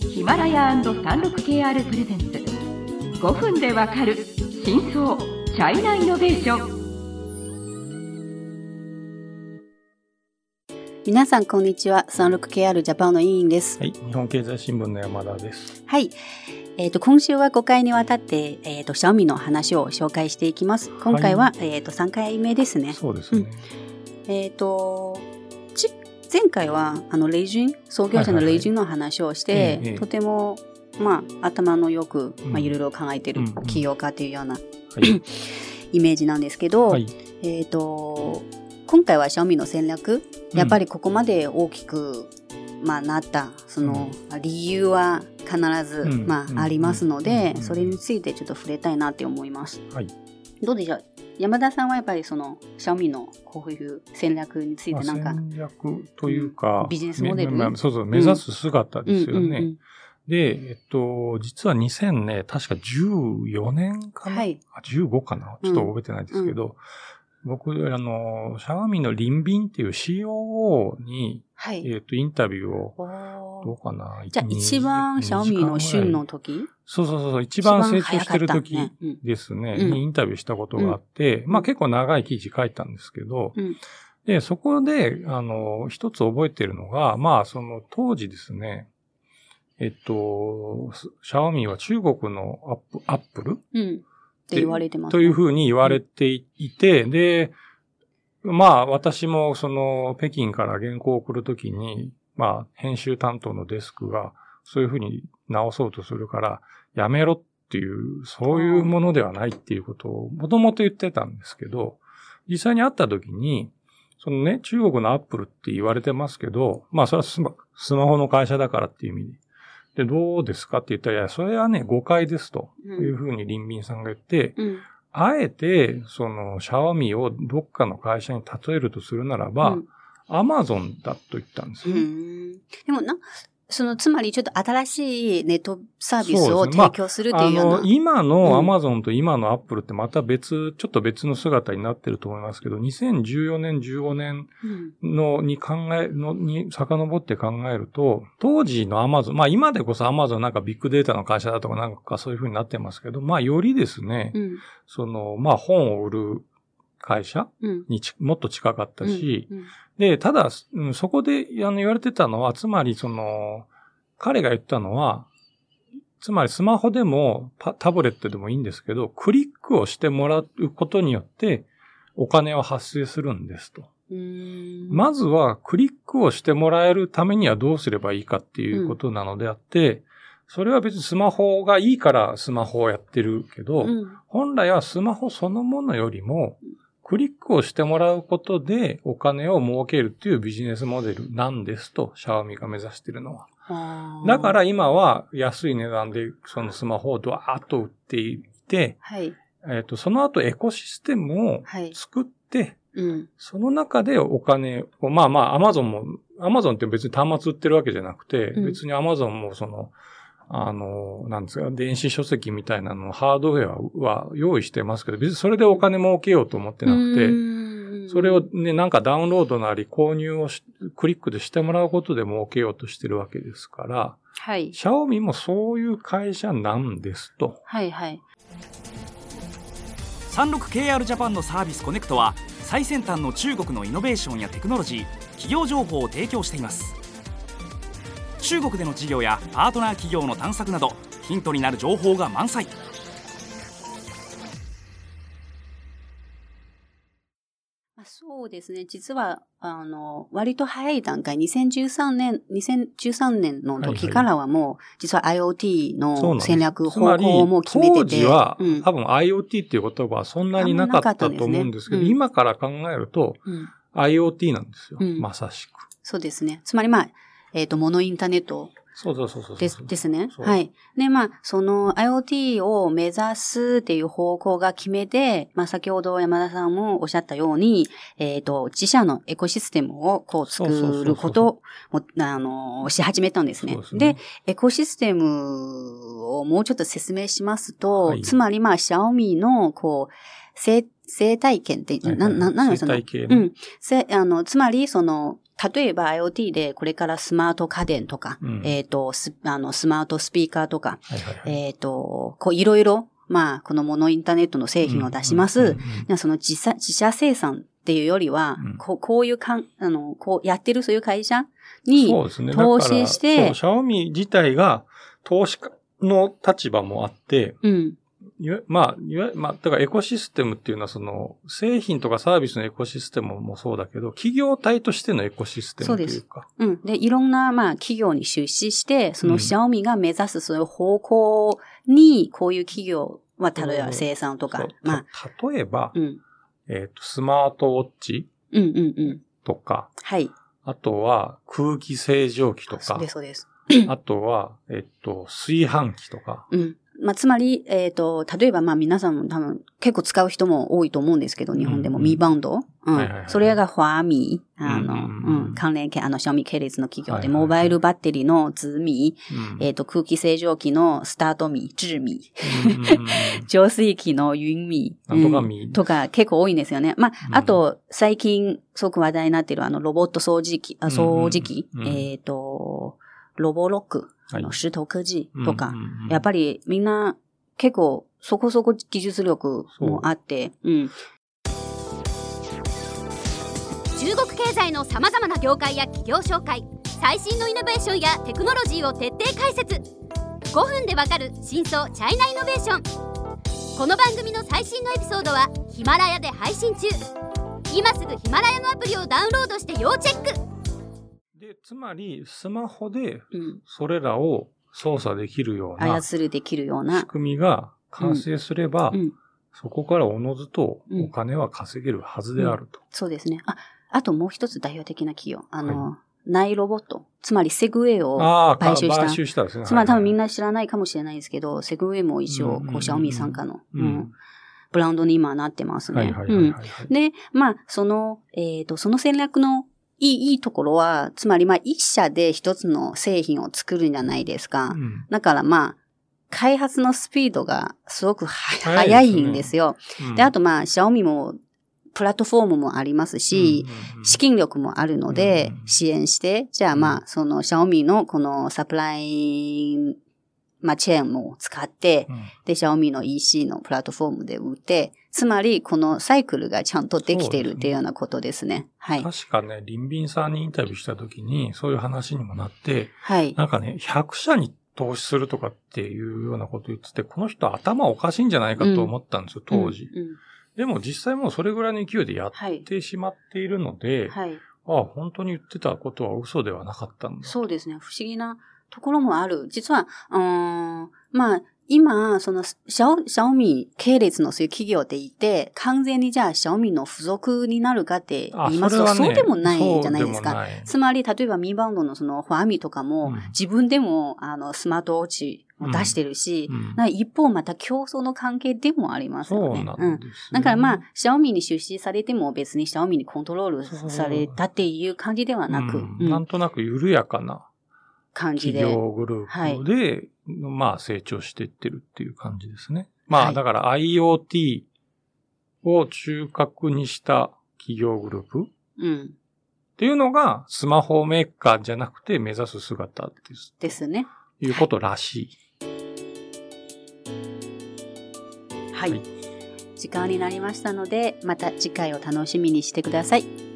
ヒマラヤ &36KR プレゼンツ。5分でわかる真相チャイナイノベーション。皆さんこんにちは 36KR ジャパンの委員です。はい、日本経済新聞の山田です。はい。えっ、と今週は5回にわたってえっ、とシャオミの話を紹介していきます。今回は、えっ、と3回目ですね。そうですね。えっ、とち前回はあのレイジン創業者のレイジンの話をして、とてもまあ頭のよく、うん。まあ、いろいろ考えてる起業家というようなはい。イメージなんですけど、はい。えっ、と今回はシャオミの戦略やっぱりここまで大きく、まあ、なったその、理由は必ず、うん。まあ、うん。ありますので、うん。それについてちょっと触れたいなって思います。はい。どうでしょう？山田さんはやっぱりそのシャオミのこういう戦略についまあ、てなんか、戦略というか、ビジネスモデル？めまあそうそう、目指す姿ですよね。うんうんうんで、えっと、実は2000ね、確か14年かな、はいあ ?15 かな？ちょっと覚えてないですけど、僕、あの、シャワミのリンビンっていう COO に、はい。えっと、インタビューを、どうかな？じゃあ1一番シャオミの旬の時？そうそうそうそう、一番成長してる時ですね、うん。にインタビューしたことがあって、まあ結構長い記事書いたんですけど、うん。で、そこで、あの、一つ覚えてるのが、まあその当時ですね、えっと、シャオミは中国のアップアップル？うん。って言われてます、というふうに言われていて、で、まあ私もその北京から原稿を送るときに、まあ編集担当のデスクがそういうふうに直そうとするからやめろっていう、そういうものではないっていうことをもともと言ってたんですけど、実際に会ったときに、そのね、中国のアップルって言われてますけど、まあそれはスマスマホの会社だからっていう意味で。で、どうですかって言ったら、いや、それはね、誤解ですというふうにリンビンさんが言って、うん。あえて、その、シャオミをどっかの会社に例えるとするならば、うんアマゾンだと言ったんですうね。んでもな、その、つまりちょっと新しいネットサービスを提供するってあいうような。の、今うんのアマゾンと今のアップルってまた別、ちょっと別の姿になってると思いますけど、2014年、15年うんのに考え、のに遡って考えると、当時のアマゾン、まあ今でこそアマゾンなんかビッグデータの会社だとかなんかそういう風になってますけど、まあよりですね、うん。その、まあ本を売る会社？うん。にちもっと近かったし、うんで、ただ、うんそこであの言われてたのは、つまりその、彼が言ったのは、つまりスマホでもパタブレットでもいいんですけど、クリックをしてもらうことによって、お金は発生するんですと。うん。まずは、クリックをしてもらえるためにはどうすればいいかっていうことなのであって、それは別にスマホがいいからスマホをやってるけど、うん。本来はスマホそのものよりも、クリックをしてもらうことでお金を儲けるっていうビジネスモデルなんですと、シャオミが目指しているのは。だから今は安い値段でそのスマホをドワーッと売っていて、はい。えっ、と、その後エコシステムをはい。作って、うん。その中でお金を、まあまあ、アマゾンも、アマゾンって別に端末売ってるわけじゃなくて、うん別にアマゾンもその、あの、なんですか、電子書籍みたいなの、ハードウェアは用意してますけど、別にそれでお金儲けようと思ってなくて、てそれをね、なんかダウンロードなり購入をしクリックでしてもらうことで儲けようとしてるわけですから、はい。シャオミもそういう会社なんですと。はいはい。36KR ジャパンのサービスコネクトは最先端の中国のイノベーションやテクノロジー企業情報を提供しています中国での事業やパートナー企業の探索などヒントになる情報が満載まあそうですね。実は、あの、割と早い段階、2013年、2013年の時からはもう、実は IoT のそうなんです戦略方向をもう決めてて。当時は、うん多分 IoT っていう言葉はそんなになかったと思うんですけど、ねうん今から考えるとうん IoT なんですよ。うんまさしく。そうですね。つまりまあ、えっ、と、モノインターネットそうそうそうそう。ですですね。はい。で、まあ、その IoT を目指すっていう方向が決めて、まあ、先ほど山田さんもおっしゃったように、えっ、と、自社のエコシステムをこう作ることを、あの、し始めたんですね。ですねで、エコシステムをもうちょっと説明しますと、はいつまりまあ、シャオミの、こう、生生態圏って、な、な、なんでその？生態系ねうん。せ、あの、つまり、その、例えば IoT でこれからスマート家電とか、うんえっ、と、スあの、スマートスピーカーとか、はいはいはい。えっ、と、こういろいろ、まあ、このモノインターネットの製品を出します。うんその自社自社生産っていうよりは、うんこうこういうかん、あの、こうやってるそういう会社に、そうですね。投資してそう、シャオミ自体が投資家の立場もあって、うん、まあ、いわまあ、だからエコシステムっていうのはその、製品とかサービスのエコシステムもそうだけど、企業体としてのエコシステムというか。うん。で、いろんな、まあ、企業に出資して、そうの、んシャオミが目指すそういう方向に、こういう企業は、例えばそう生産とかそう、まあ、た例えば、うん。えっ、と、スマートウォッチうんうんうん。とか、はい。あとは空気清浄機とかそうです、、そうです。あとは、えっ、と、炊飯器とか、うん。まあ、つまり、えっ、と、例えば、まあ、皆さんも多分、結構使う人も多いと思うんですけど、日本でもうん。ミーバウンド。うん。それがファーミ。ー、あの、ううんんうん。うん。関連系、あの、シャオミ系列の企業で、モバイルバッテリーのズミうん。えっ、と、空気清浄機のスタートミ、ジミうんうんうん。浄水器のユンミとかミうん。とか結構多いんですよね。まあ、うん。あと、最近、すごく話題になっているあの、ロボット掃除機、あ掃除機、えっ、と、ロボロック、あの、はい石頭科技とか、うんうんうんやっぱりみんな結構そこそこ技術力もあって、う。ん。中国経済のさまざまな業界や企業紹介最新のイノベーションやテクノロジーを徹底解説。5分でわかる真相チャイナイノベーション。この番組の最新のエピソードはヒマラヤで配信中。今すぐヒマラヤのアプリをダウンロードして要チェックで、つまり、スマホでうん。それらを操作できるような操るできるよう仕な。組みが完成すれば、うん。そこからおのずとうんお金は稼げるはずであると。そうですね。あ、あともう一つ代表的な企業。あの、ナイロボット。つまりセグウェイを買収した買収したですね。つまり多分みんな、な知らないかもしれないですけど、セグウェイも一応、うんうんうんこう、シャオミ傘下の、ううんん、ブランドに今なってますね。はいはいはいはい、うんはい。で、まあ、その、えっ、と、その戦略のいい、いいところは、つまりまあ、一社で一つの製品を作るんじゃないですか。うん。だからまあ、開発のスピードがすごくは早早いんですよ。うん。で、あとまあ、シャオミも、プラットフォームもありますし、うん資金力もあるのでうん支援して、じゃあまあ、その、シャオミのこのサプライ、まあ、チェーンも使って、うん。で、シャオミの EC のプラットフォームで売って、つまり、このサイクルがちゃんとできてるっていうようなことですね。はい。確かね、リンビンさんにインタビューした時に、そういう話にもなって、はい。なんかね、100社に投資するとかっていうようなこと言ってて、この人頭おかしいんじゃないかと思ったんですよ、当時。うんうんでも実際もうそれぐらいの勢いでやっはい。てしまっているので、はい。ああ、本当に言ってたことは嘘ではなかったんだ。そうですね。不思議なところもある。実は、うーん、まあ、今、その、シャオ、シャオミ系列のそういう企業っていて、完全にじゃあ、シャオミの付属になるかってあ言いますと、そうでもないじゃないですか。つまり、例えばミーバウンドのそのファーミとかも、うん。自分でもあのスマートウォッチを出してるし、うん。一方また競争の関係でもありますよね。そうなんです、ね。だからまあ、シャオミに出資されても別にシャオミにコントロールされたっていう感じではなく、うん。うん。なんとなく緩やかな感じで。企業グループで、まあ成長していってるっていう感じですね。まはいあだから IoT を中核にした企業グループっうん。ていうのがスマホメーカーじゃなくて目指す姿です。ですね。ということらしい。はい。はい時間になりましたので、また次回を楽しみにしてください。